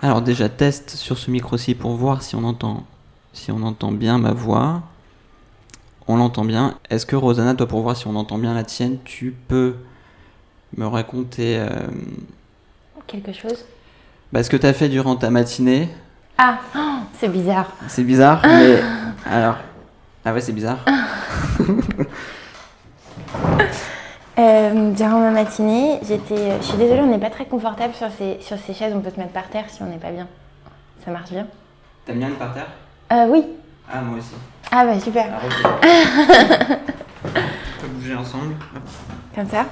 Alors déjà, test sur ce micro-ci pour voir si on entend, si on entend bien ma voix. On l'entend bien. Est-ce que Rosanna, toi, pour voir si on entend bien la tienne, tu peux me raconter euh, Quelque chose bah, ce que tu as fait durant ta matinée? Ah, oh, c'est bizarre. C'est bizarre, mais alors... Ah ouais, c'est bizarre. Euh, durant ma matinée, j'étais. Je suis désolée, on n'est pas très confortable sur ces, sur ces chaises. On peut se mettre par terre si on n'est pas bien. Ça marche bien T'aimes bien le par terre? Euh, Oui. Ah, moi aussi. Ah bah super. On peut bouger ensemble. Comme ça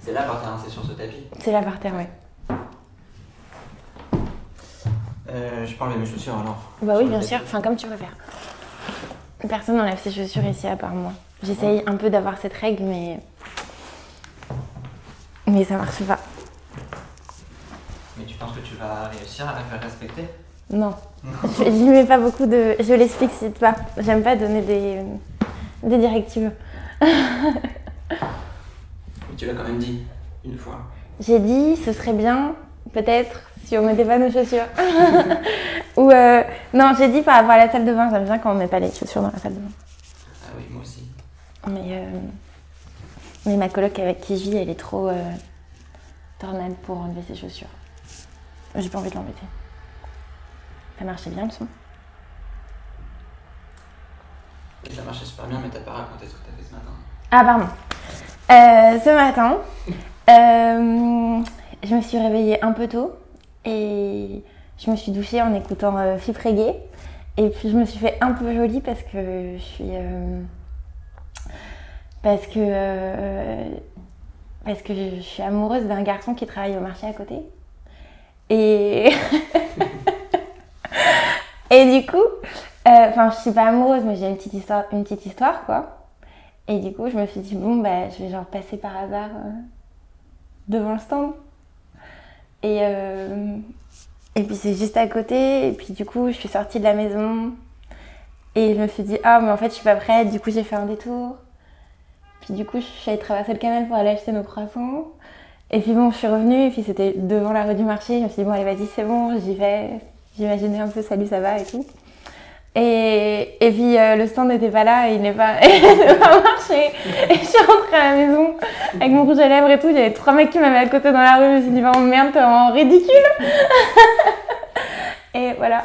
C'est là par terre, hein, c'est sur ce tapis. C'est là par terre, ouais. Euh, je parle de mes chaussures alors. Bah oui, bien sûr. Enfin, comme tu préfères. Personne n'enlève ses chaussures ici à part moi. J'essaye un peu d'avoir cette règle, mais. Mais ça marche pas. Mais tu penses que tu vas réussir à la faire respecter? Non. Je J'y mets pas beaucoup de. Je l'explicite pas. J'aime pas donner des, des directives. Mais tu l'as quand même dit une fois. J'ai dit, ce serait bien, peut-être, si on mettait pas nos chaussures. Ou euh, non, j'ai dit par rapport à la salle de bain. J'aime bien quand on met pas les chaussures dans la salle de bain. Ah oui, moi aussi. Mais, euh, mais ma coloc avec qui je vis, elle est trop euh, tornade pour enlever ses chaussures. J'ai pas envie de l'embêter. Ça marchait bien le son. Ça marchait super bien, mais t'as pas raconté ce que t'as fait ce matin. Ah, pardon. Euh, ce matin, euh, je me suis réveillée un peu tôt et je me suis douchée en écoutant euh, Flip Reggae. Et puis je me suis fait un peu jolie parce que je suis. Euh, parce que. euh, parce que je, suis amoureuse d'un garçon qui travaille au marché à côté. Et. et du coup. euh, Enfin, je suis pas amoureuse, mais j'ai une petite histoire, une petite histoire quoi. Et du coup, je me suis dit, bon, bah, je vais genre passer par hasard euh, devant le stand. Et, euh, et puis c'est juste à côté. Et puis du coup, je suis sortie de la maison. Et je me suis dit, ah, mais en fait, je suis pas prête. Du coup, j'ai fait un détour. Puis du coup, je suis allée traverser le canal pour aller acheter nos croissants. Et puis bon, je suis revenue. Et puis c'était devant la rue du marché. Je me suis dit, bon, allez, vas-y, c'est bon, j'y vais. J'imaginais un peu, salut, ça va et tout. Et, et puis euh, le stand n'était pas là, et il n'est pas, pas marché. Et je suis rentrée à la maison avec mon rouge à lèvres et tout. Il y avait trois mecs qui m'avaient à côté dans la rue. Je me suis dit, oh merde, t'es vraiment ridicule. et voilà.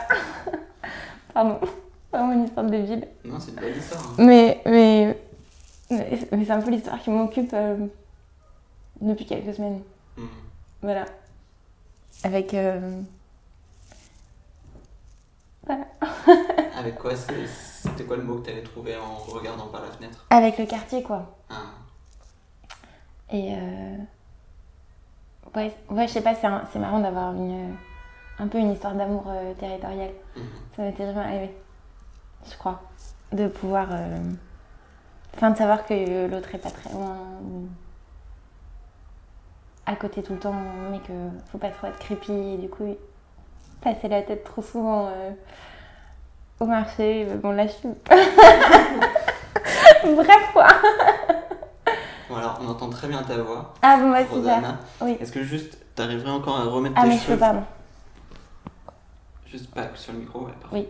Pardon. Vraiment une histoire de ville. Non, c'est une belle histoire. hein. Mais, mais, mais, c'est un peu l'histoire qui m'occupe euh, depuis quelques semaines. Mhm. Voilà. Avec. euh, Voilà. Avec quoi C'était quoi le mot que t'avais trouvé en regardant par la fenêtre? Avec le quartier, quoi. Ah. Et euh... ouais, ouais, je sais pas, c'est marrant d'avoir une, un peu une histoire d'amour euh, territorial. Mhm. Ça m'était jamais arrivé, je crois, de pouvoir, euh, enfin, de savoir que l'autre est pas très loin, à côté tout le temps, mais que faut pas trop être creepy et du coup passer la tête trop souvent euh, au marché. Mais Bon là, je suis. Bref quoi. Bon, alors, on entend très bien ta voix, Ah bon, bah super. Oui. Est-ce que juste t'arriverais encore à remettre Ah tes mes cheveux, cheveux pardon. Juste pas sur le micro, ouais, parfait. Oui.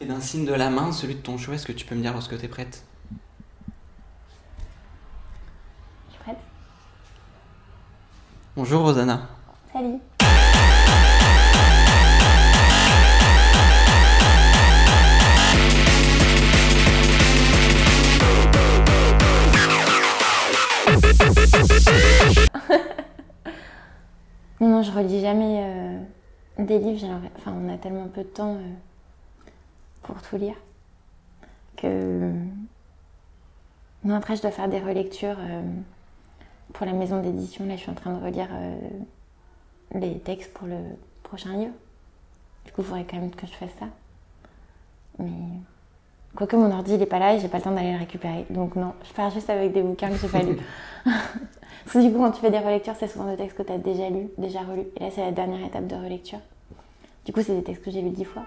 Et d'un signe de la main, celui de ton choix, est-ce que tu peux me dire lorsque t'es prête? Je suis prête. Bonjour Rosanna. Salut. non, non, je relis jamais euh, des livres. Enfin, on a tellement peu de temps euh, pour tout lire que. Non, après, je dois faire des relectures euh, pour la maison d'édition. Là, je suis en train de relire euh, les textes pour le prochain livre. Du coup, il faudrait quand même que je fasse ça. Mais. Quoique mon ordi, il est pas là et j'ai pas le temps d'aller le récupérer. Donc, non, je pars juste avec des bouquins que j'ai pas lus. Parce que du coup, quand tu fais des relectures, c'est souvent des textes que tu as déjà lus, déjà relus. Et là, c'est la dernière étape de relecture. Du coup, c'est des textes que j'ai lus dix fois.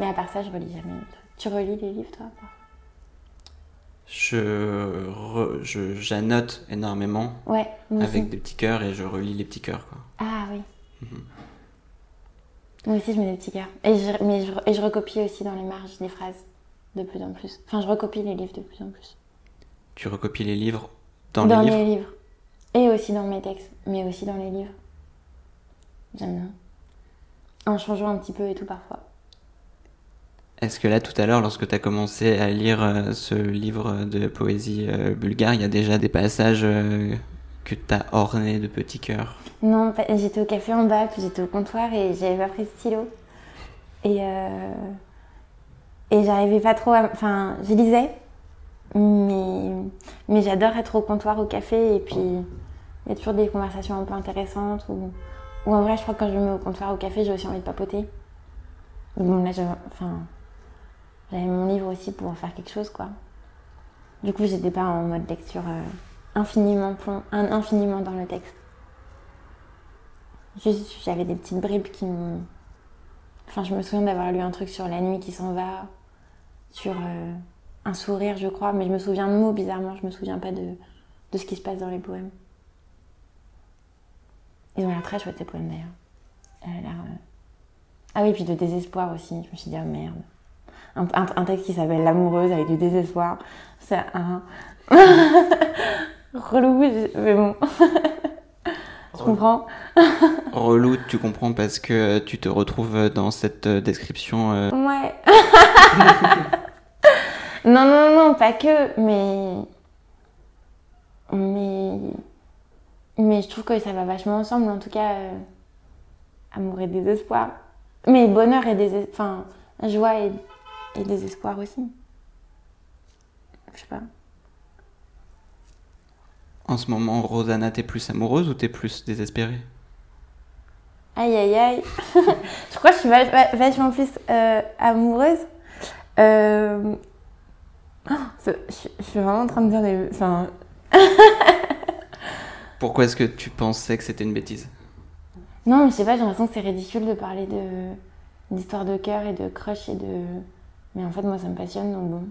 Mais à part ça, je relis jamais. les. Tu relis les livres, toi je, re- je j'annote énormément Ouais, avec des petits cœurs et je relis les petits cœurs. Quoi. Ah oui. Mhm. Moi aussi, je mets des petits cœurs. Et je, mais je, et je recopie aussi dans les marges des phrases de plus en plus. Enfin, je recopie les livres de plus en plus. Tu recopies les livres dans, les livres? livres. Et aussi dans mes textes, mais aussi dans les livres. J'aime bien. En changeant un petit peu et tout parfois. Est-ce que là, tout à l'heure, lorsque tu as commencé à lire euh, ce livre de poésie euh, bulgare, il y a déjà des passages euh, que tu as ornés de petits cœurs? Non, j'étais au café en bas, puis j'étais au comptoir et j'avais pas pris de stylo. Et, et j'arrivais pas trop à. Enfin, je lisais, mais, mais j'adore être au comptoir au café et puis il y a toujours des conversations un peu intéressantes. Ou, ou en vrai, je crois que quand je me mets au comptoir au café, j'ai aussi envie de papoter. Bon, là, j'avais enfin, j'avais mon livre aussi pour faire quelque chose, quoi. Du coup, j'étais pas en mode lecture euh, infiniment, infiniment dans le texte. Juste, j'avais des petites bribes qui me. Enfin, je me souviens d'avoir lu un truc sur la nuit qui s'en va, sur euh, un sourire, je crois, mais je me souviens de mots bizarrement, je me souviens pas de, de ce qui se passe dans les poèmes. Ils ont l'air très chouettes, ces poèmes d'ailleurs. Euh, Ah oui, puis de désespoir aussi. Je me suis dit, ah merde. Un, un- un texte qui s'appelle L'amoureuse avec du désespoir. C'est un. Relou, mais bon. Je comprends? Relou, tu comprends parce que tu te retrouves dans cette euh, description. euh, Ouais. non, non, non, pas que, mais. Mais. Mais je trouve que ça va vachement ensemble, en tout cas. euh, Amour et désespoir. Mais bonheur et désespoir. Enfin, joie et, et désespoir aussi. Je sais pas. En ce moment, Rosanna, t'es plus amoureuse ou t'es plus désespérée? Aïe aïe aïe. je crois que je suis vach- va- vachement plus euh, amoureuse. Euh, oh, je suis vraiment en train de dire des. Enfin, Pourquoi est-ce que tu pensais que c'était une bêtise? Non, mais je sais pas, j'ai l'impression que c'est ridicule de parler de d'histoire de cœur et de crush et de. Mais en fait, moi, ça me passionne, donc bon.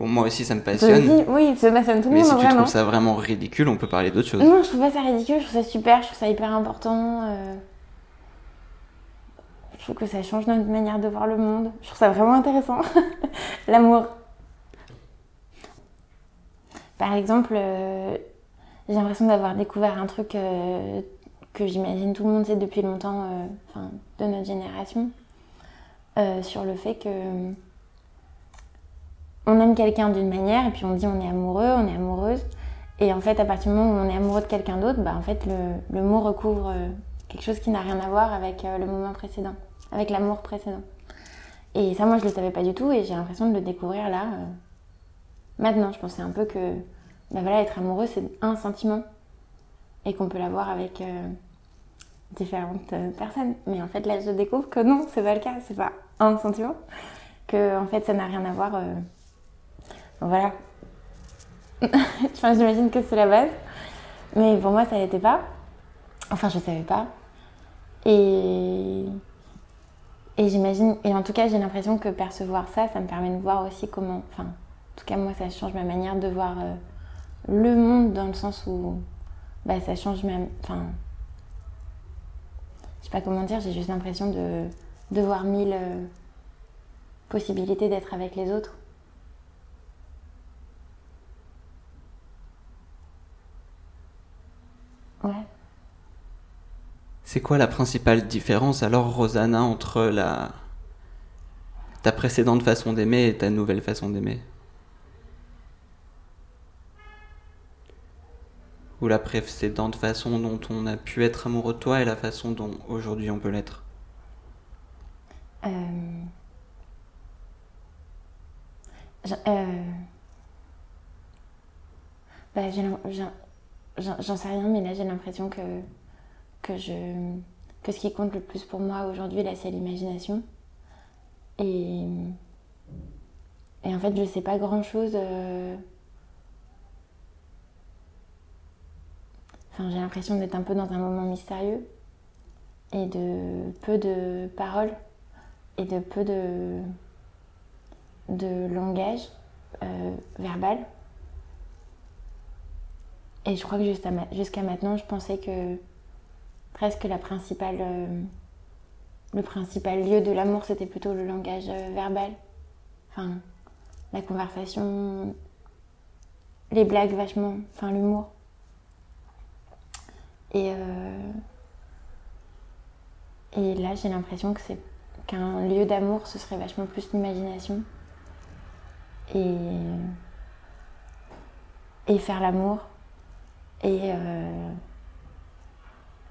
Bon, moi aussi, ça me passionne. oui, ça passionne tout le Mais monde, si tu vraiment. trouves ça vraiment ridicule, on peut parler d'autre chose. Non, je trouve pas ça ridicule, je trouve ça super, je trouve ça hyper important. euh. Je trouve que ça change notre manière de voir le monde. Je trouve ça vraiment intéressant. L'amour. Par exemple, euh, j'ai l'impression d'avoir découvert un truc euh, que j'imagine tout le monde sait depuis longtemps, enfin, de notre génération, euh, sur le fait que on aime quelqu'un d'une manière et puis on dit on est amoureux, on est amoureuse. Et en fait, à partir du moment où on est amoureux de quelqu'un d'autre, bah, en fait, le, le mot recouvre euh, quelque chose qui n'a rien à voir avec euh, le moment précédent, avec l'amour précédent. Et ça, moi, je le savais pas du tout et j'ai l'impression de le découvrir là. euh, maintenant, je pensais un peu que, bah voilà, être amoureux, c'est un sentiment et qu'on peut l'avoir avec euh, différentes euh, personnes. Mais en fait, là, je découvre que non, c'est pas le cas, c'est pas un sentiment, que en fait, ça n'a rien à voir. euh, voilà, j'imagine que c'est la base. Mais pour moi, ça l'était pas. Enfin, je savais pas. Et. Et j'imagine. Et en tout cas, j'ai l'impression que percevoir ça, ça me permet de voir aussi comment. Enfin, en tout cas, moi, ça change ma manière de voir euh, le monde dans le sens où. Bah, ça change ma. Enfin. Pas comment dire, j'ai juste l'impression de, de voir mille euh, possibilités d'être avec les autres. Ouais. C'est quoi la principale différence alors, Rosanna, entre la ta précédente façon d'aimer et ta nouvelle façon d'aimer? Ou la précédente façon dont on a pu être amoureux de toi et la façon dont aujourd'hui on peut l'être Euh... j'en- euh, bah, j'en- sais rien, mais là j'ai l'impression que, ce qui compte le plus pour moi aujourd'hui, là, c'est l'imagination. Et, et en fait, je sais pas grand chose. Enfin, j'ai l'impression d'être un peu dans un moment mystérieux et de peu de paroles et de peu de, de langage. euh, verbal. Et je crois que jusqu'à maintenant, je pensais que presque la principale, euh, le principal lieu de l'amour, c'était plutôt le langage euh, verbal. Enfin, la conversation, les blagues vachement, enfin l'humour. Et, et là, j'ai l'impression que c'est qu'un lieu d'amour, ce serait vachement plus l'imagination. Et, et faire l'amour. Et, euh,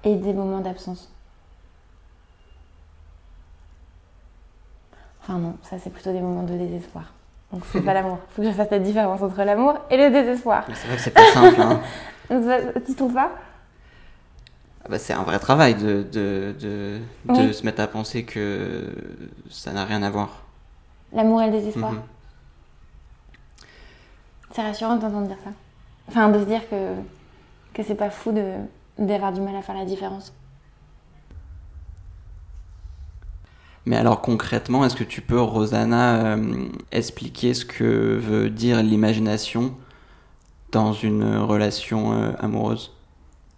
et des moments d'absence. Enfin non, ça c'est plutôt des moments de désespoir. Donc c'est pas l'amour. Faut que je fasse la différence entre l'amour et le désespoir. C'est vrai que c'est pas simple. Hein. tu trouves pas bah, c'est un vrai travail de, de, de, se mettre à penser que ça n'a rien à voir. L'amour et le désespoir. Mhm. C'est rassurant d'entendre dire ça. Enfin, de se dire que, que c'est pas fou d'avoir du mal à faire la différence. Mais alors concrètement, est-ce que tu peux, Rosanna, euh, expliquer ce que veut dire l'imagination dans une relation euh, amoureuse?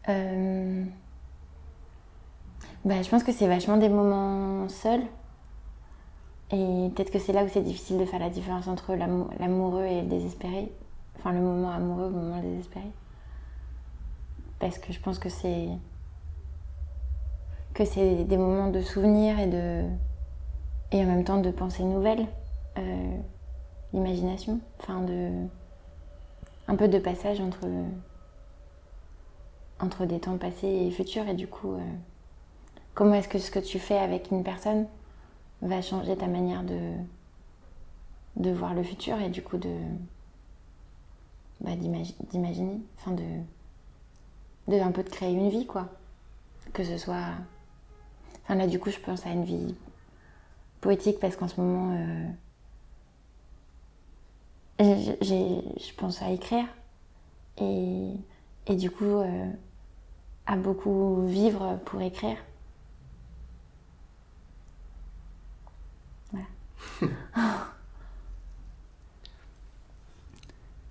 Euh... Bah, je pense que c'est vachement des moments seuls. Et peut-être que c'est là où c'est difficile de faire la différence entre l'amoureux et le désespéré. Enfin, le moment amoureux, le moment désespéré. Parce que je pense que c'est. que c'est des moments de souvenirs et de. et en même temps de pensées nouvelles. Euh, d'imagination. Enfin, de. un peu de passage entre. entre des temps passés et futurs. Et du coup. Euh, comment est-ce que ce que tu fais avec une personne va changer ta manière de, voir le futur et du coup de bah, d'imaginer, enfin de, de un peu de créer une vie quoi. Que ce soit, enfin là du coup je pense à une vie poétique parce qu'en ce moment euh, je pense à écrire et, et du coup euh, à beaucoup vivre pour écrire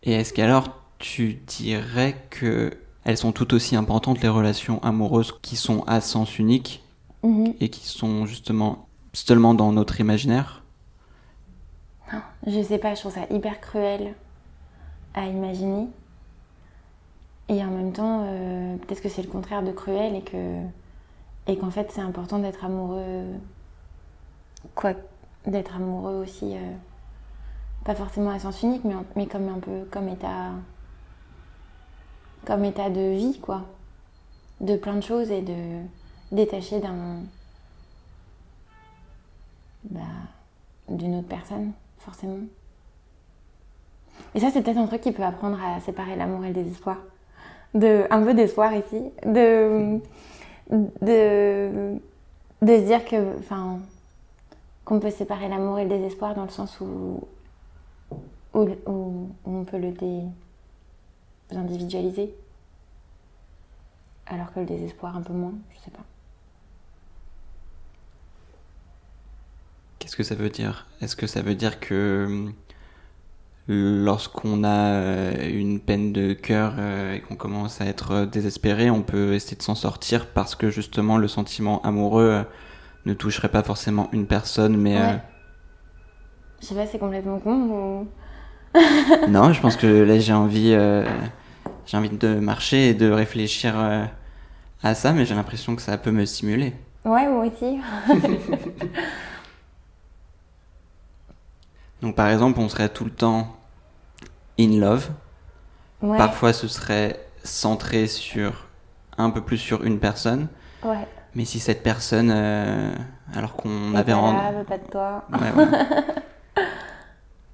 Et est-ce qu'alors tu dirais que elles sont tout aussi importantes les relations amoureuses qui sont à sens unique mhm. et qui sont justement seulement dans notre imaginaire? Non, je sais pas, je trouve ça hyper cruel à imaginer. Et en même temps, euh, peut-être que c'est le contraire de cruel et que et qu'en fait c'est important d'être amoureux quoi d'être amoureux aussi, euh, pas forcément à sens unique, mais, mais comme un peu comme état, comme état de vie, quoi. De plein de choses et de détacher d'un. Bah, d'une autre personne, forcément. Et ça, c'est peut-être un truc qui peut apprendre à séparer l'amour et le désespoir. De, un peu d'espoir ici. De, de, de se dire que, enfin, qu'on peut séparer l'amour et le désespoir dans le sens où, on peut le désindividualiser. Alors que le désespoir un peu moins, je sais pas. Qu'est-ce que ça veut dire? Est-ce que ça veut dire que lorsqu'on a euh, une peine de cœur euh, et qu'on commence à être désespéré, on peut essayer de s'en sortir parce que justement le sentiment amoureux ne toucherait pas forcément une personne, mais. Euh, je sais pas, c'est complètement con ou. non, je pense que là j'ai envie, euh, j'ai envie de marcher et de réfléchir euh, à ça, mais j'ai l'impression que ça peut me stimuler. Ouais, moi aussi. Donc par exemple, on serait tout le temps in love. Parfois, ce serait centré sur un peu plus sur une personne. Ouais. Mais si cette personne, euh, alors qu'on avait en... pas de toi.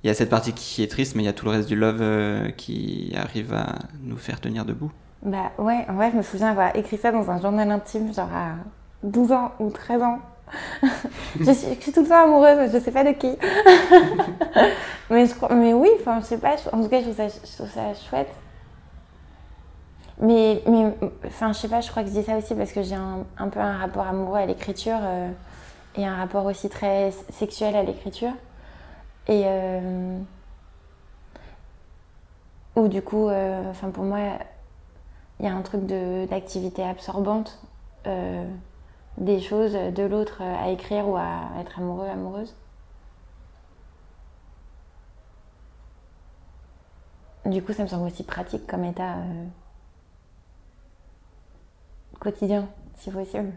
il y a cette partie qui est triste, mais il y a tout le reste du love euh, qui arrive à nous faire tenir debout. Bah ouais, en vrai, je me souviens avoir écrit ça dans un journal intime, genre à 12 ans ou 13 ans. je, suis, je, suis, tout le temps amoureuse, mais je sais pas de qui. mais, je, mais oui, enfin, je sais pas, en tout cas, je trouve ça, je trouve ça chouette. Mais, mais, enfin, je sais pas, je crois que je dis ça aussi parce que j'ai un, un, peu un rapport amoureux à l'écriture euh, et un rapport aussi très sexuel à l'écriture. Et, euh, Ou du coup, euh, pour moi, il y a un truc d'activité absorbante euh, des choses de l'autre à écrire ou à être amoureux, amoureuse. Du coup, ça me semble aussi pratique comme état quotidien, si possible.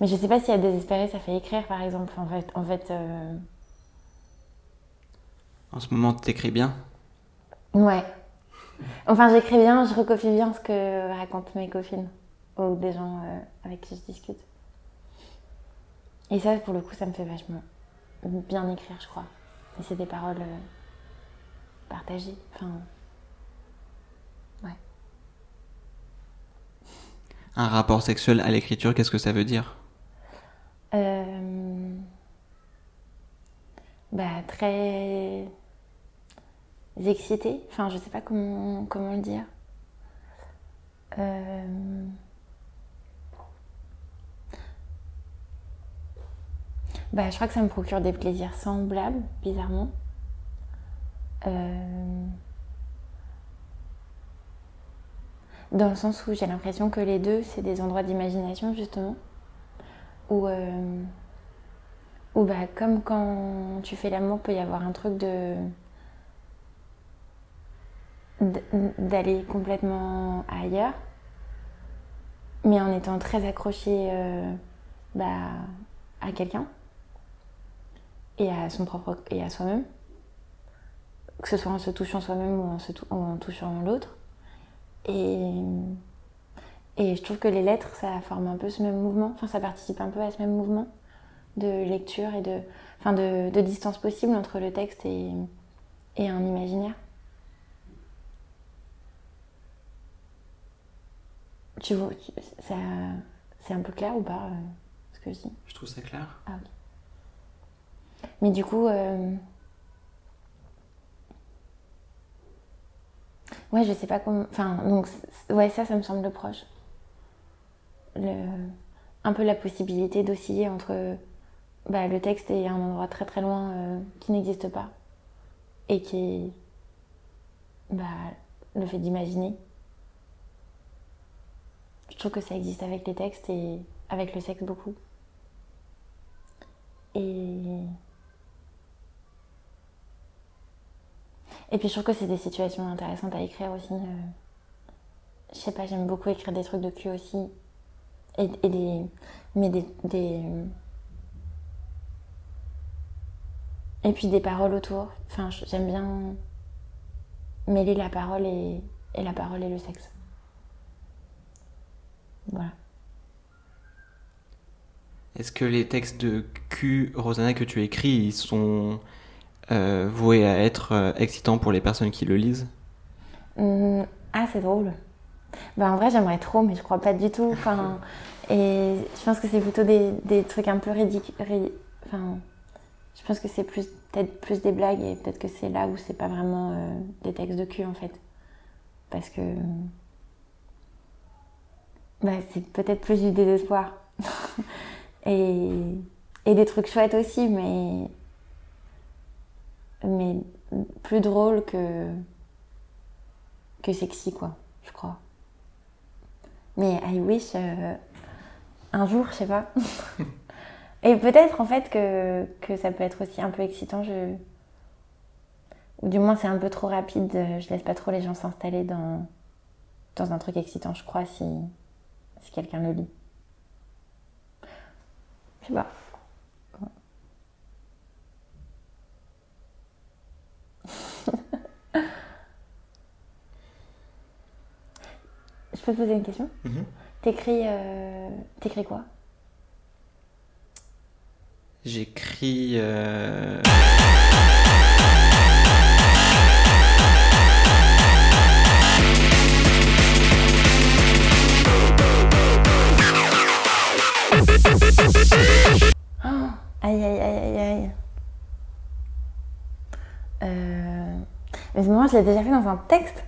Mais je sais pas si à désespérer, ça fait écrire, par exemple. En fait, en fait. Euh, en ce moment, tu écris bien? Ouais. Enfin, j'écris bien, je recopie bien ce que racontent mes copines ou des gens euh, avec qui je discute. Et ça, pour le coup, ça me fait vachement bien écrire, je crois. Et c'est des paroles euh, partagées. Enfin, Un rapport sexuel à l'écriture, qu'est-ce que ça veut dire? Euh... Bah, très excité. Enfin, je sais pas comment, comment le dire. Euh... Bah, je crois que ça me procure des plaisirs semblables, bizarrement. Euh... Dans le sens où j'ai l'impression que les deux, c'est des endroits d'imagination, justement. Où, euh... bah, comme quand tu fais l'amour, peut y avoir un truc de d'aller complètement ailleurs, mais en étant très accroché euh, bah, à quelqu'un et à son propre et à soi-même, que ce soit en se touchant soi-même ou se en touchant l'autre. Et, et je trouve que les lettres, ça forme un peu ce même mouvement, enfin ça participe un peu à ce même mouvement de lecture et de, enfin de, de distance possible entre le texte et, et un imaginaire. Tu vois, c'est un peu clair ou pas euh, ce que je dis? Je trouve ça clair. Ah ok. Mais du coup, euh... ouais, je sais pas comment. Enfin, donc, ouais, ça, ça me semble proche. Le... Un peu la possibilité d'osciller entre bah, le texte et un endroit très très loin euh, qui n'existe pas et qui est bah, le fait d'imaginer je trouve que ça existe avec les textes et avec le sexe beaucoup. Et. Et puis je trouve que c'est des situations intéressantes à écrire aussi. Euh. Je sais pas, j'aime beaucoup écrire des trucs de cul aussi. Et, des. Mais des, Et puis des paroles autour. Enfin, j'aime bien mêler la parole et, et la parole et le sexe. Voilà. Est-ce que les textes de Q, Rosanna, que tu écris, ils sont euh, voués à être euh, excitants pour les personnes qui le lisent mmh, Ah, c'est drôle. Bah, en vrai, j'aimerais trop, mais je crois pas du tout. Enfin, et je pense que c'est plutôt des, des, trucs un peu ridicules. Enfin, je pense que c'est plus peut-être plus des blagues et peut-être que c'est là où c'est pas vraiment euh, des textes de cul en fait. Parce que bah, c'est peut-être plus du désespoir. et, et, des trucs chouettes aussi, mais, mais plus drôle que, que sexy, quoi, je crois. Mais I wish euh, un jour, je sais pas. et peut-être en fait que, que, ça peut être aussi un peu excitant. Je... Ou du moins, c'est un peu trop rapide. Je laisse pas trop les gens s'installer dans, dans un truc excitant, je crois, si, si quelqu'un le lit. Je sais pas. Peux te poser une question mm-hmm. T'écris euh, T'écris quoi? J'écris. Euh... Aïe, aïe, aïe, aïe, aïe. Euh... Mais moi, je l'ai déjà fait dans un texte.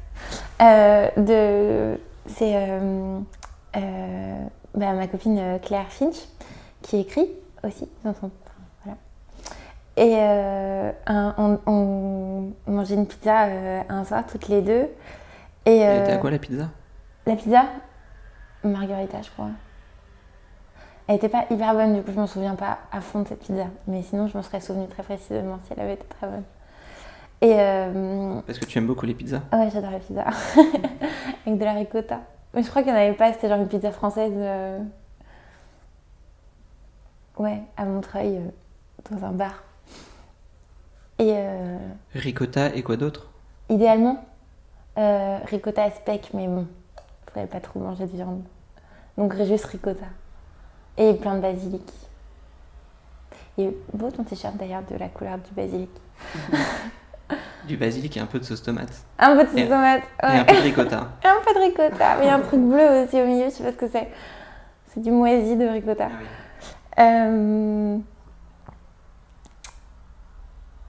Euh, de... C'est euh, euh, bah, ma copine Claire Finch qui écrit aussi dans son. Voilà. Et euh, un- on, on mangeait une pizza euh, un soir, toutes les deux. Et Elle était à euh, quoi la pizza? la pizza? Margarita, je crois. Elle était pas hyper bonne, du coup, je m'en souviens pas à fond de cette pizza. Mais sinon, je m'en serais souvenu très précisément si elle avait été très bonne. Et euh, Parce que tu aimes beaucoup les pizzas. ah ouais, j'adore la pizza. Avec de la ricotta. Mais je crois qu'il n'y en avait pas, c'était genre une pizza française. euh, Ouais, à Montreuil, euh, dans un bar. Et euh, Ricotta et quoi d'autre? Idéalement, ricotta à speck, mais bon, je pourrais pas trop manger de viande. Donc juste ricotta. Et plein de basilic. Il est beau ton t-shirt d'ailleurs de la couleur du basilic. Du basilic et un peu de sauce tomate. Un peu de Et- sauce tomate. Et Ouais. un peu de ricotta. Et un peu de ricotta. Mais il y a un truc bleu aussi au milieu, je sais pas ce que c'est. C'est du moisi de ricotta. Ah oui. Euh,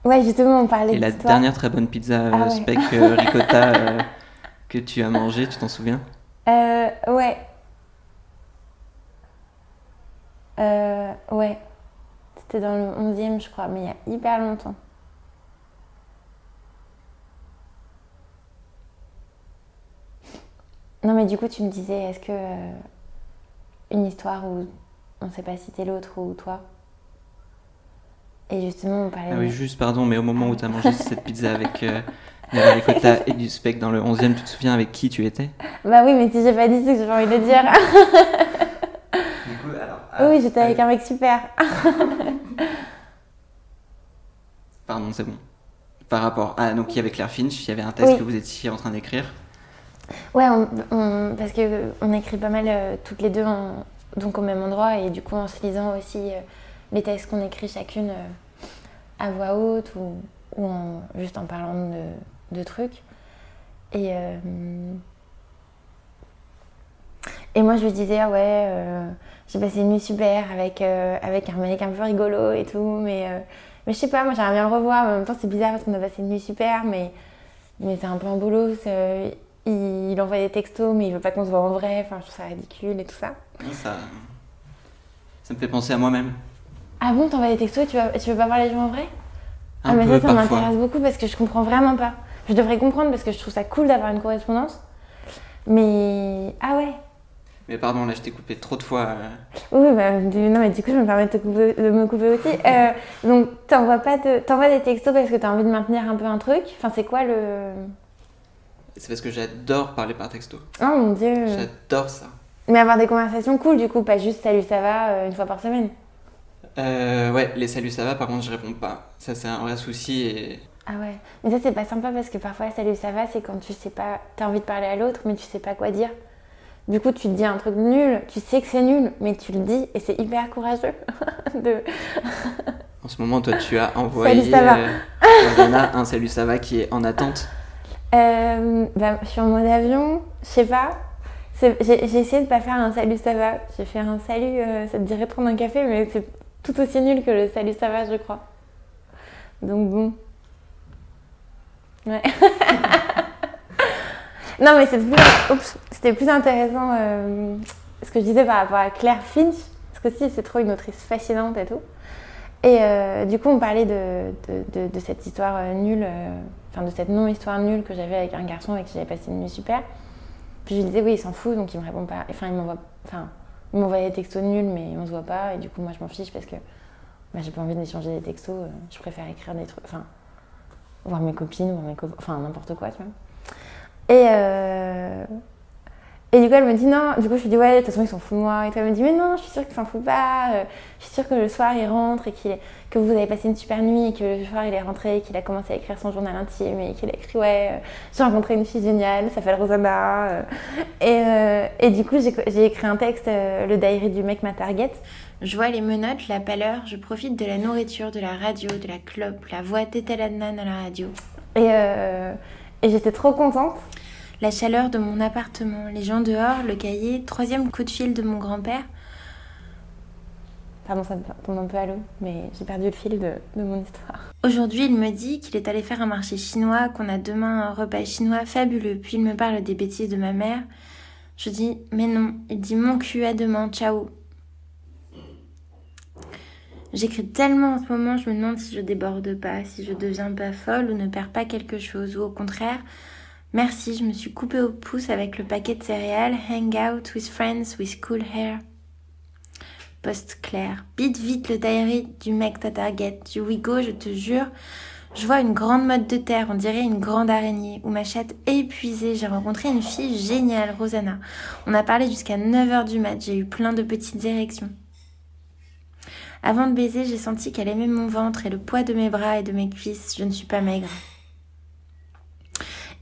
Ouais, justement, on parlait Et la dernière très bonne pizza euh, Ah ouais. speck euh, ricotta euh, que tu as mangée, tu t'en souviens? Euh, ouais. Euh, ouais. C'était dans le 11e, je crois, mais il y a hyper longtemps. Non, mais du coup, tu me disais, est-ce que euh, une histoire où on sait pas si t'es l'autre ou toi? Et justement, on parlait. Ah de- oui, juste pardon, mais au moment où tu as mangé cette pizza avec euh, de la ricotta et du speck dans le 11e, tu te souviens avec qui tu étais? Bah oui, mais si j'ai pas dit, c'est que j'ai envie de dire. Du coup, alors. oui, j'étais avec un mec super. Pardon, c'est bon. Par rapport à. Donc, il y avait Claire Finch, il y avait un Oui. que vous étiez en train d'écrire. Ouais, on- on- parce que on écrit pas mal euh, toutes les deux donc au même endroit et du coup en se lisant aussi euh, les textes qu'on écrit chacune euh, à voix haute ou, ou en- juste en parlant de, de trucs. Et, euh, et moi je lui disais, ah ouais, euh, j'ai passé une nuit super avec, euh, avec un mec un peu rigolo et tout, mais, euh, mais je sais pas, moi j'aimerais bien le revoir, mais en même temps c'est bizarre parce qu'on a passé une nuit super, mais, mais c'est un peu un boulot. Il, envoie des textos, mais il veut pas qu'on se voit en vrai. Enfin, je trouve ça ridicule et tout ça. Ça, ça me fait penser à moi-même. Ah bon, t'envoies des textos et tu, vas, tu veux pas voir les gens en vrai? Un Ah, mais peu ça, ça m'intéresse beaucoup parce que je comprends vraiment pas. Je devrais comprendre parce que je trouve ça cool d'avoir une correspondance. Mais. Ah ouais Mais pardon, là, je t'ai coupé trop de fois. euh. Oui, bah, non, mais du coup, je me permets de, te couper- de me couper aussi. Euh, donc, t'envoies de- t'envoies des textos parce que t'as envie de maintenir un peu un truc. Enfin, c'est quoi le. C'est parce que j'adore parler par texto. Oh mon dieu J'adore ça. Mais avoir des conversations cool, du coup, pas juste salut, ça va euh, une fois par semaine. Euh, ouais, les saluts, ça va, par contre, je réponds pas. Ça, c'est un vrai souci et. Ah ouais. Mais ça, c'est pas sympa parce que parfois, salut, ça va, c'est quand tu sais pas. T'as envie de parler à l'autre, mais tu sais pas quoi dire. Du coup, tu te dis un truc nul, tu sais que c'est nul, mais tu le dis et c'est hyper courageux. de... En ce moment, toi, tu as envoyé ça va. euh, un salut, ça va qui est en attente. Euh, bah, je suis en mode avion, je sais pas. J'ai essayé de pas faire un salut, ça va. J'ai fait un salut, euh, ça te dirait de prendre un café, mais c'est tout aussi nul que le salut, ça va, je crois. Donc bon. Ouais. non, mais c'était plus, intéressant euh, ce que je disais par rapport à Claire Finch, parce que si, c'est trop une autrice fascinante et tout. Et euh, du coup, on parlait de, cette histoire nulle, enfin de cette non-histoire nulle que j'avais avec un garçon avec qui j'avais passé une nuit super. Puis je lui disais, oui, il s'en fout, donc il me répond pas. Enfin, il m'envoie, enfin, il des textos nuls, mais on se voit pas. Et du coup, moi, je m'en fiche parce que bah, j'ai pas envie d'échanger des textos. euh, je préfère écrire des trucs, enfin, voir mes copines, voir mes copains, enfin, n'importe quoi, tu vois. Et, euh, et du coup, elle me dit non. Du coup, je lui dis ouais, de toute façon, il s'en fout de moi. Et toi, elle me dit mais non, je suis sûre qu'il s'en fout pas. euh, Je suis sûre que le soir, il rentre et qu'il est- que vous avez passé une super nuit et que le soir, il est rentré et qu'il a commencé à écrire son journal intime et qu'il a écrit ouais, euh, j'ai rencontré une fille géniale, ça s'appelle Rosanna. euh. Et, euh, et du coup, j'ai écrit un texte, le diary du mec ma target. Je vois les menottes, la pâleur, je profite de la nourriture, de la radio, de la clope, la voix tétaladnan à la radio. Et, et j'étais trop contente. La chaleur de mon appartement, les gens dehors, le cahier, troisième coup de fil de mon grand-père. Pardon, ça me tombe un peu à l'eau, mais j'ai perdu le fil de, de mon histoire. Aujourd'hui, il me dit qu'il est allé faire un marché chinois, qu'on a demain un repas chinois fabuleux. Puis il me parle des bêtises de ma mère. Je dis, mais non. Il dit, mon cul, à demain, ciao. J'écris tellement en ce moment, je me demande si je déborde pas, si je deviens pas folle ou ne perds pas quelque chose, ou au contraire, merci, je me suis coupée au pouce avec le paquet de céréales Hang out with friends with cool hair. Post clair. Bite vite le diary du mec ta target, du Wigo, je te jure. Je vois une grande mode de terre, on dirait une grande araignée, où ma chatte épuisée. J'ai rencontré une fille géniale, Rosanna. On a parlé jusqu'à 9h du mat, j'ai eu plein de petites érections. Avant de baiser, j'ai senti qu'elle aimait mon ventre et le poids de mes bras et de mes cuisses. Je ne suis pas maigre.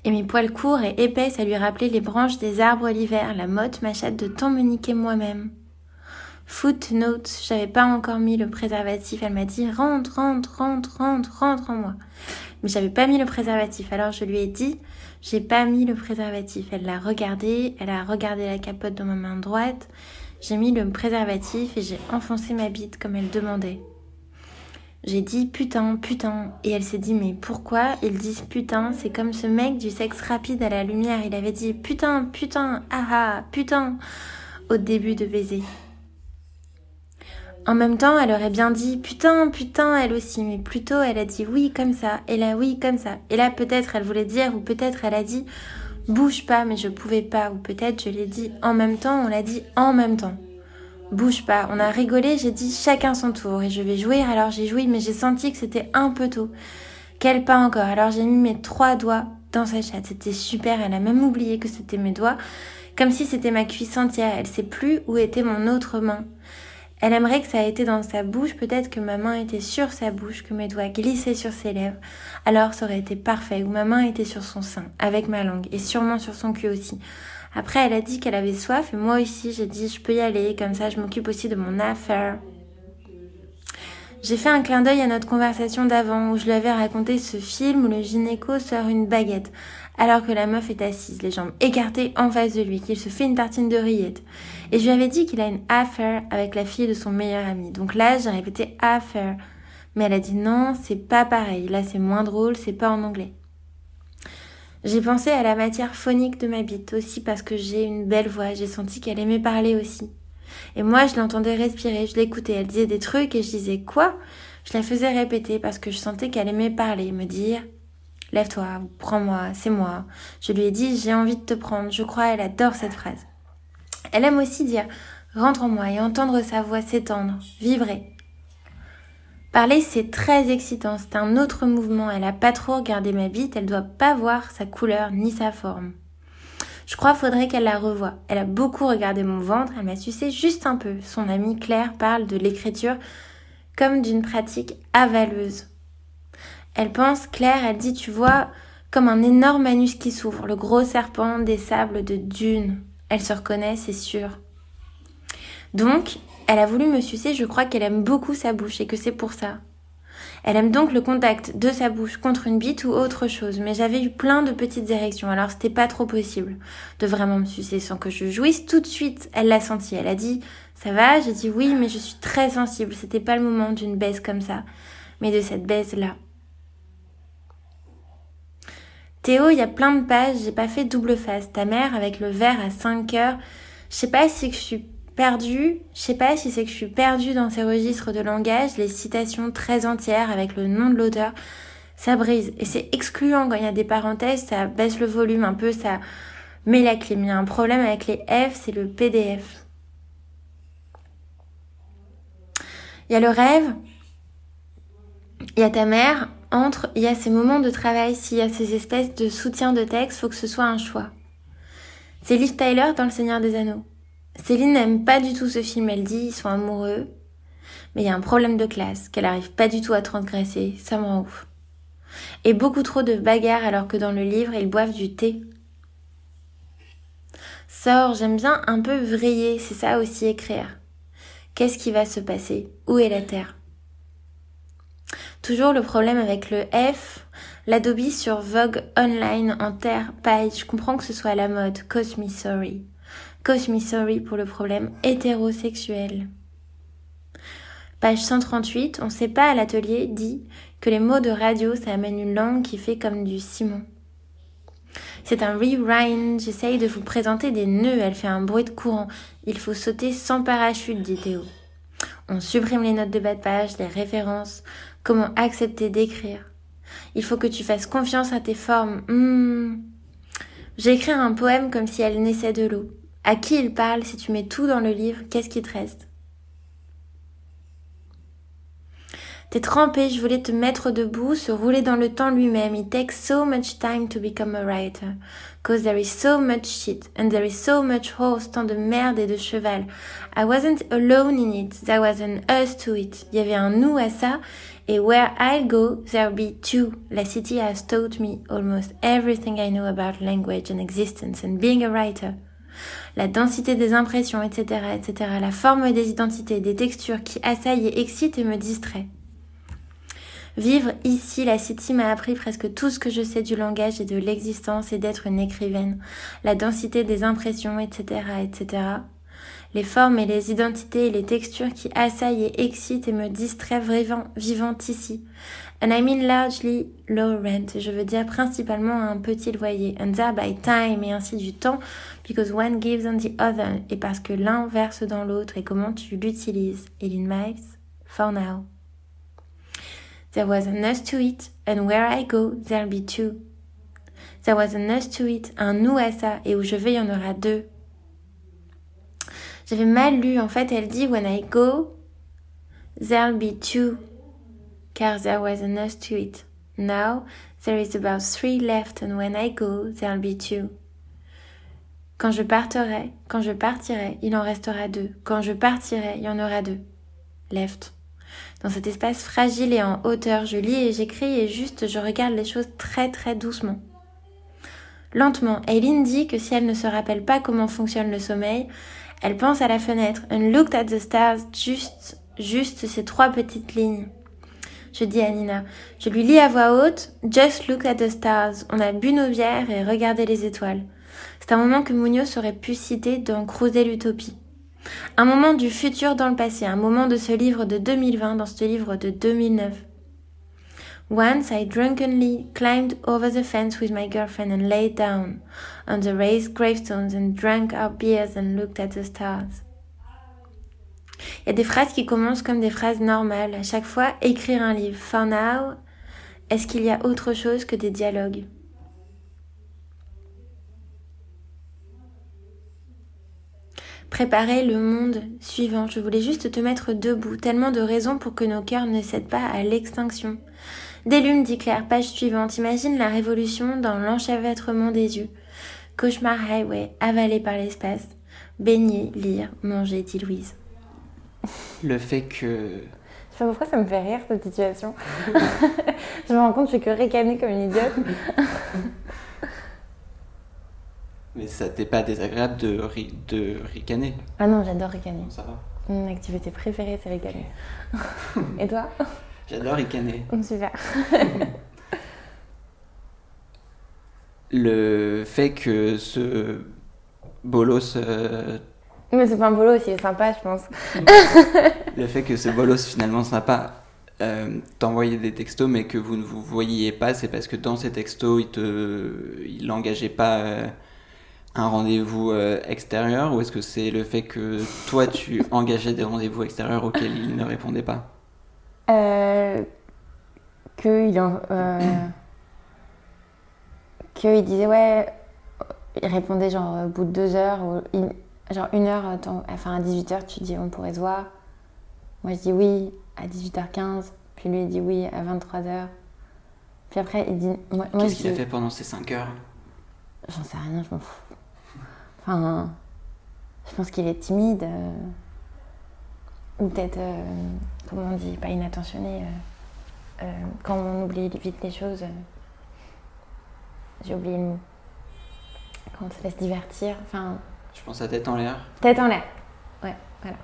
Et mes poils courts et épais, ça lui rappelait les branches des arbres l'hiver, la motte, ma chatte de tant me niquer moi-même. Footnote, j'avais pas encore mis le préservatif. Elle m'a dit rentre, rentre, rentre, rentre, rentre en moi. Mais j'avais pas mis le préservatif. Alors je lui ai dit j'ai pas mis le préservatif. Elle l'a regardé, elle a regardé la capote dans ma main droite. J'ai mis le préservatif et j'ai enfoncé ma bite comme elle demandait. J'ai dit putain, putain, et elle s'est dit mais pourquoi ils disent putain? C'est comme ce mec du sexe rapide à la lumière, il avait dit putain, putain, ah ah, putain au début de baiser. En même temps, elle aurait bien dit putain, putain, elle aussi, mais plutôt elle a dit oui comme ça, et là oui comme ça. Et là peut-être elle voulait dire, ou peut-être elle a dit bouge pas, mais je pouvais pas, ou peut-être je l'ai dit en même temps, on l'a dit en même temps. Bouge pas, on a rigolé, j'ai dit chacun son tour, et je vais jouer, alors j'ai joué, mais j'ai senti que c'était un peu tôt. Qu'elle pas encore, alors j'ai mis mes trois doigts dans sa chatte, c'était super, elle a même oublié que c'était mes doigts, comme si c'était ma cuisse entière, elle sait plus où était mon autre main. Elle aimerait que ça ait été dans sa bouche, peut-être que ma main était sur sa bouche, que mes doigts glissaient sur ses lèvres. Alors ça aurait été parfait, ou ma main était sur son sein, avec ma langue, et sûrement sur son cul aussi. Après, elle a dit qu'elle avait soif, et moi aussi, j'ai dit je peux y aller, comme ça je m'occupe aussi de mon affaire. J'ai fait un clin d'œil à notre conversation d'avant, où je lui avais raconté ce film où le gynéco sort une baguette, alors que la meuf est assise, les jambes écartées en face de lui, qu'il se fait une tartine de rillettes. Et je lui avais dit qu'il a une affaire avec la fille de son meilleur ami. Donc là, j'ai répété affaire. Mais elle a dit non, c'est pas pareil. Là, c'est moins drôle, c'est pas en anglais. J'ai pensé à la matière phonique de ma bite aussi parce que j'ai une belle voix. J'ai senti qu'elle aimait parler aussi. Et moi, je l'entendais respirer, je l'écoutais. Elle disait des trucs et je disais quoi? Je la faisais répéter parce que je sentais qu'elle aimait parler, me dire Lève-toi, prends-moi, c'est moi. Je lui ai dit J'ai envie de te prendre. Je crois elle adore cette phrase. Elle aime aussi dire rentre en moi et entendre sa voix s'étendre, vibrer. Parler, c'est très excitant, c'est un autre mouvement. Elle a pas trop regardé ma bite, elle doit pas voir sa couleur ni sa forme. Je crois faudrait qu'elle la revoie. Elle a beaucoup regardé mon ventre, elle m'a sucé juste un peu. Son amie Claire parle de l'écriture comme d'une pratique avaleuse. Elle pense, Claire, elle dit, tu vois, comme un énorme anus qui s'ouvre, le gros serpent des sables de dune. Elle se reconnaît, c'est sûr. Donc, elle a voulu me sucer, je crois qu'elle aime beaucoup sa bouche et que c'est pour ça. Elle aime donc le contact de sa bouche contre une bite ou autre chose, mais j'avais eu plein de petites érections, alors c'était pas trop possible de vraiment me sucer sans que je jouisse. Tout de suite, elle l'a senti, elle a dit ça va, j'ai dit oui, mais je suis très sensible, c'était pas le moment d'une baisse comme ça, mais de cette baisse là. Théo, il y a plein de pages, j'ai pas fait double face. Ta mère avec le verre à 5 heures. Je sais pas si je suis perdue, je sais pas si c'est que je suis perdue dans ces registres de langage, les citations très entières avec le nom de l'auteur, ça brise. Et c'est excluant quand il y a des parenthèses, ça baisse le volume un peu, ça met la clim. Il y a un problème avec les F, c'est le PDF. Il y a le rêve, il y a ta mère, entre, il y a ces moments de travail, s'il y a ces espèces de soutien de texte, faut que ce soit un choix. C'est Liv Tyler dans Le Seigneur des Anneaux. Céline n'aime pas du tout ce film, elle dit ils sont amoureux, mais il y a un problème de classe, qu'elle arrive pas du tout à transgresser, ça me rend ouf. Et beaucoup trop de bagarres alors que dans le livre ils boivent du thé. Sors, j'aime bien un peu vriller, c'est ça aussi écrire. Qu'est-ce qui va se passer? Où est la Terre? Toujours le problème avec le F, l'Adobe sur Vogue Online en terre page. Je comprends que ce soit à la mode. Cause sorry. Cause me sorry pour le problème hétérosexuel. Page 138, on sait pas à l'atelier dit que les mots de radio ça amène une langue qui fait comme du ciment. C'est un rewind, j'essaye de vous présenter des nœuds, elle fait un bruit de courant. Il faut sauter sans parachute, dit Théo. On supprime les notes de bas de page, les références, comment accepter d'écrire? Il faut que tu fasses confiance à tes formes. J'ai écrit un poème comme si elle naissait de l'eau. À qui il parle si tu mets tout dans le livre Qu'est-ce qui te reste? T'es trempé, je voulais te mettre debout, se rouler dans le temps lui-même. It takes so much time to become a writer. Cause there is so much shit, and there is so much horse, tant de merde et de cheval. I wasn't alone in it, there was an us to it. Il y avait un nous à ça, et where I'll go, there'll be two. La city has taught me almost everything I know about language and existence and being a writer la densité des impressions, etc., etc., la forme des identités, des textures qui assaillent et excitent et me distraient. Vivre ici, la City m'a appris presque tout ce que je sais du langage et de l'existence et d'être une écrivaine, la densité des impressions, etc., etc. Les formes et les identités et les textures qui assaillent et excitent et me distraient vivant, vivant ici. And I mean largely low rent, je veux dire principalement un petit loyer. And by time et ainsi du temps, because one gives on the other, et parce que l'un verse dans l'autre et comment tu l'utilises. in Miles, for now. There was a nurse to it, and where I go, there'll be two. There was a nurse to it, un nous à ça, et où je vais, il y en aura deux. J'avais mal lu, en fait, elle dit When I go, there'll be two. Car there was a nurse to it. Now, there is about three left, and when I go, there'll be two. Quand je partirai, quand je partirai, il en restera deux. Quand je partirai, il y en aura deux. Left. Dans cet espace fragile et en hauteur, je lis et j'écris et juste je regarde les choses très très doucement. Lentement, Aileen dit que si elle ne se rappelle pas comment fonctionne le sommeil, elle pense à la fenêtre and looked at the stars, juste, juste ces trois petites lignes. Je dis à Nina, je lui lis à voix haute, just look at the stars. On a bu nos bières et regardé les étoiles. C'est un moment que Munoz aurait pu citer dans Cruiser l'utopie. Un moment du futur dans le passé, un moment de ce livre de 2020 dans ce livre de 2009. Once I drunkenly climbed over the fence with my girlfriend and lay down on the raised gravestones and drank our beers and looked at the stars. Il y a des phrases qui commencent comme des phrases normales. À chaque fois, écrire un livre. For now, est-ce qu'il y a autre chose que des dialogues? Préparer le monde suivant. Je voulais juste te mettre debout, tellement de raisons pour que nos cœurs ne cèdent pas à l'extinction. Délume, dit Claire, page suivante. Imagine la révolution dans l'enchevêtrement des yeux. Cauchemar Highway, avalé par l'espace. Baigner, lire, manger, dit Louise. Le fait que. Je sais pas pourquoi ça me fait rire cette situation. je me rends compte que je fais que ricaner comme une idiote. Mais ça t'est pas désagréable de, de ricaner? Ah non, j'adore ricaner. Ça va. Mon activité préférée, c'est ricaner. Et toi? J'adore ricaner. Super. Le fait que ce bolos. Euh, Mais c'est pas un bolos, il est sympa, je pense. le fait que ce bolos finalement sympa euh, t'envoyait des textos, mais que vous ne vous voyiez pas, c'est parce que dans ces textos, il te, il l'engageait pas. Euh, un rendez-vous euh, extérieur ou est-ce que c'est le fait que toi tu engageais des rendez-vous extérieurs auxquels il ne répondait pas? Euh, que il euh, que il disait ouais il répondait genre au bout de deux heures ou genre une heure enfin à 18h tu dis on pourrait se voir. Moi je dis oui à 18h15 puis lui il dit oui à 23h puis après il dit qu'est-ce qu'il a fait pendant ces 5 heures? J'en sais rien je m'en fous. Enfin, je pense qu'il est timide. Euh, ou peut-être, euh, comment on dit, pas inattentionné. Euh, quand on oublie vite les choses, j'ai oublié le mot. Quand on se laisse divertir. Enfin. Je pense à tête en l'air. Tête en l'air. Ouais, voilà.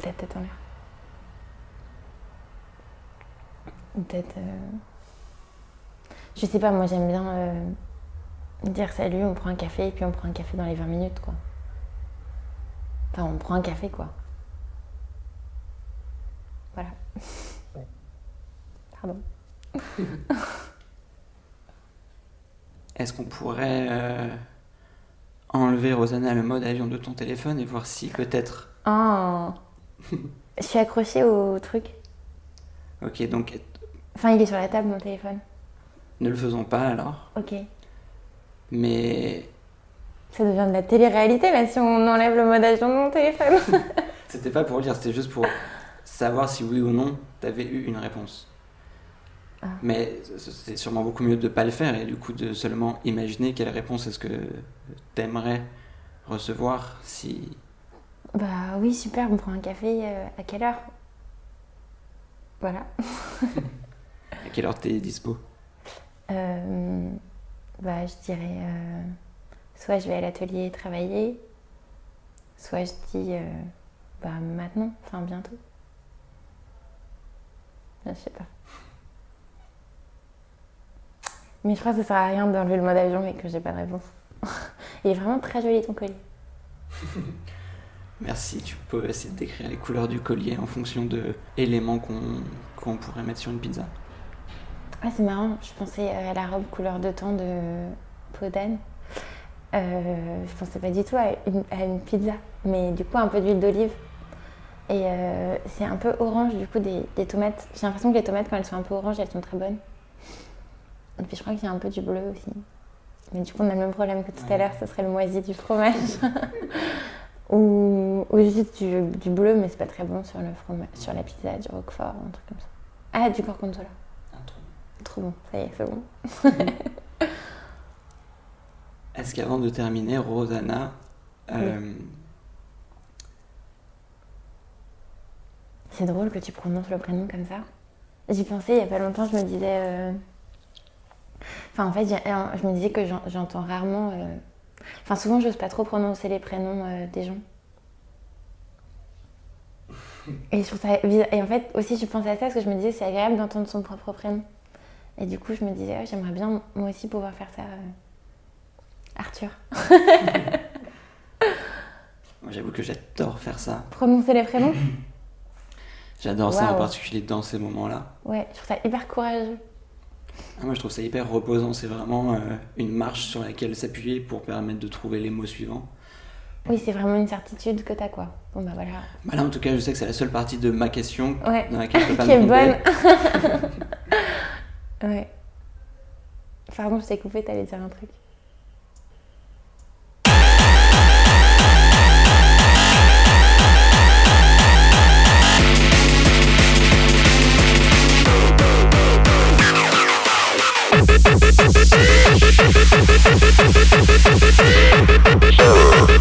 Tête, tête en l'air. Ou peut-être. Je sais pas, moi j'aime bien dire salut, on prend un café, et puis on prend un café dans les 20 minutes, quoi. Enfin, on prend un café, quoi. Voilà. Pardon. Est-ce qu'on pourrait euh, enlever, Rosanna, le mode avion de ton téléphone et voir si peut-être oh. Je suis accrochée au truc. Ok, donc Enfin, il est sur la table, mon téléphone. ne le faisons pas alors. Ok. Mais Ça devient de la télé-réalité, là, si on enlève le mode avion de mon téléphone. c'était pas pour dire, c'était juste pour savoir si oui ou non t'avais eu une réponse. Ah. Mais c'est sûrement beaucoup mieux de pas le faire et du coup de seulement imaginer quelle réponse est-ce que t'aimerais recevoir si. bah oui, super, on prend un café euh, à quelle heure? Voilà. à quelle heure t'es dispo? Euh, bah, je dirais euh, soit je vais à l'atelier travailler, soit je dis euh, bah maintenant, enfin bientôt. Je sais pas. Mais je crois que ça sert à rien d'enlever le mode avion et que j'ai pas de réponse. Il est vraiment très joli ton collier. Merci, tu peux essayer de décrire les couleurs du collier en fonction de éléments qu'on pourrait mettre sur une pizza. Ah, c'est marrant, je pensais à la robe couleur de temps de Podane. Euh, je pensais pas du tout à une, à une pizza, mais du coup un peu d'huile d'olive. Et euh, c'est un peu orange du coup des, des tomates. J'ai l'impression que les tomates quand elles sont un peu oranges, elles sont très bonnes. Et puis je crois qu'il y a un peu du bleu aussi. Mais du coup on a le même problème que tout à l'heure, ce serait le moisi du fromage. ou, ou juste du, du bleu, mais c'est pas très bon sur, le fromage, sur la pizza, du roquefort, un truc comme ça. Ah, du gorgonzola. Un truc. Trop bon, ça y est, c'est bon. Est-ce qu'avant de terminer, Rosanna, euh, C'est drôle que tu prononces le prénom comme ça. J'y pensais il y a pas longtemps, je me disais. euh, Enfin, en fait, euh, je me disais que j'en- j'entends rarement. euh, Enfin, souvent, j'ose pas trop prononcer les prénoms euh, des gens. Et je trouve ça bizarre. Et en fait, aussi, je pensais à ça parce que je me disais c'est agréable d'entendre son propre prénom. Et du coup, je me disais, j'aimerais bien moi aussi pouvoir faire ça. Arthur. moi j'avoue que j'adore faire ça. Prononcer les prénoms? J'adore ça en particulier dans ces moments-là. Ouais, je trouve ça hyper courageux. Ah, moi je trouve ça hyper reposant, c'est vraiment euh, une marche sur laquelle s'appuyer pour permettre de trouver les mots suivants. Oui, c'est vraiment une certitude que t'as, quoi. Bon, bah voilà. Bah là en tout cas je sais que c'est la seule partie de ma question Ouais. dans laquelle je peux pas Qui me est bonne. ouais. Pardon, je t'ai coupé, t'allais dire un truc. Terror.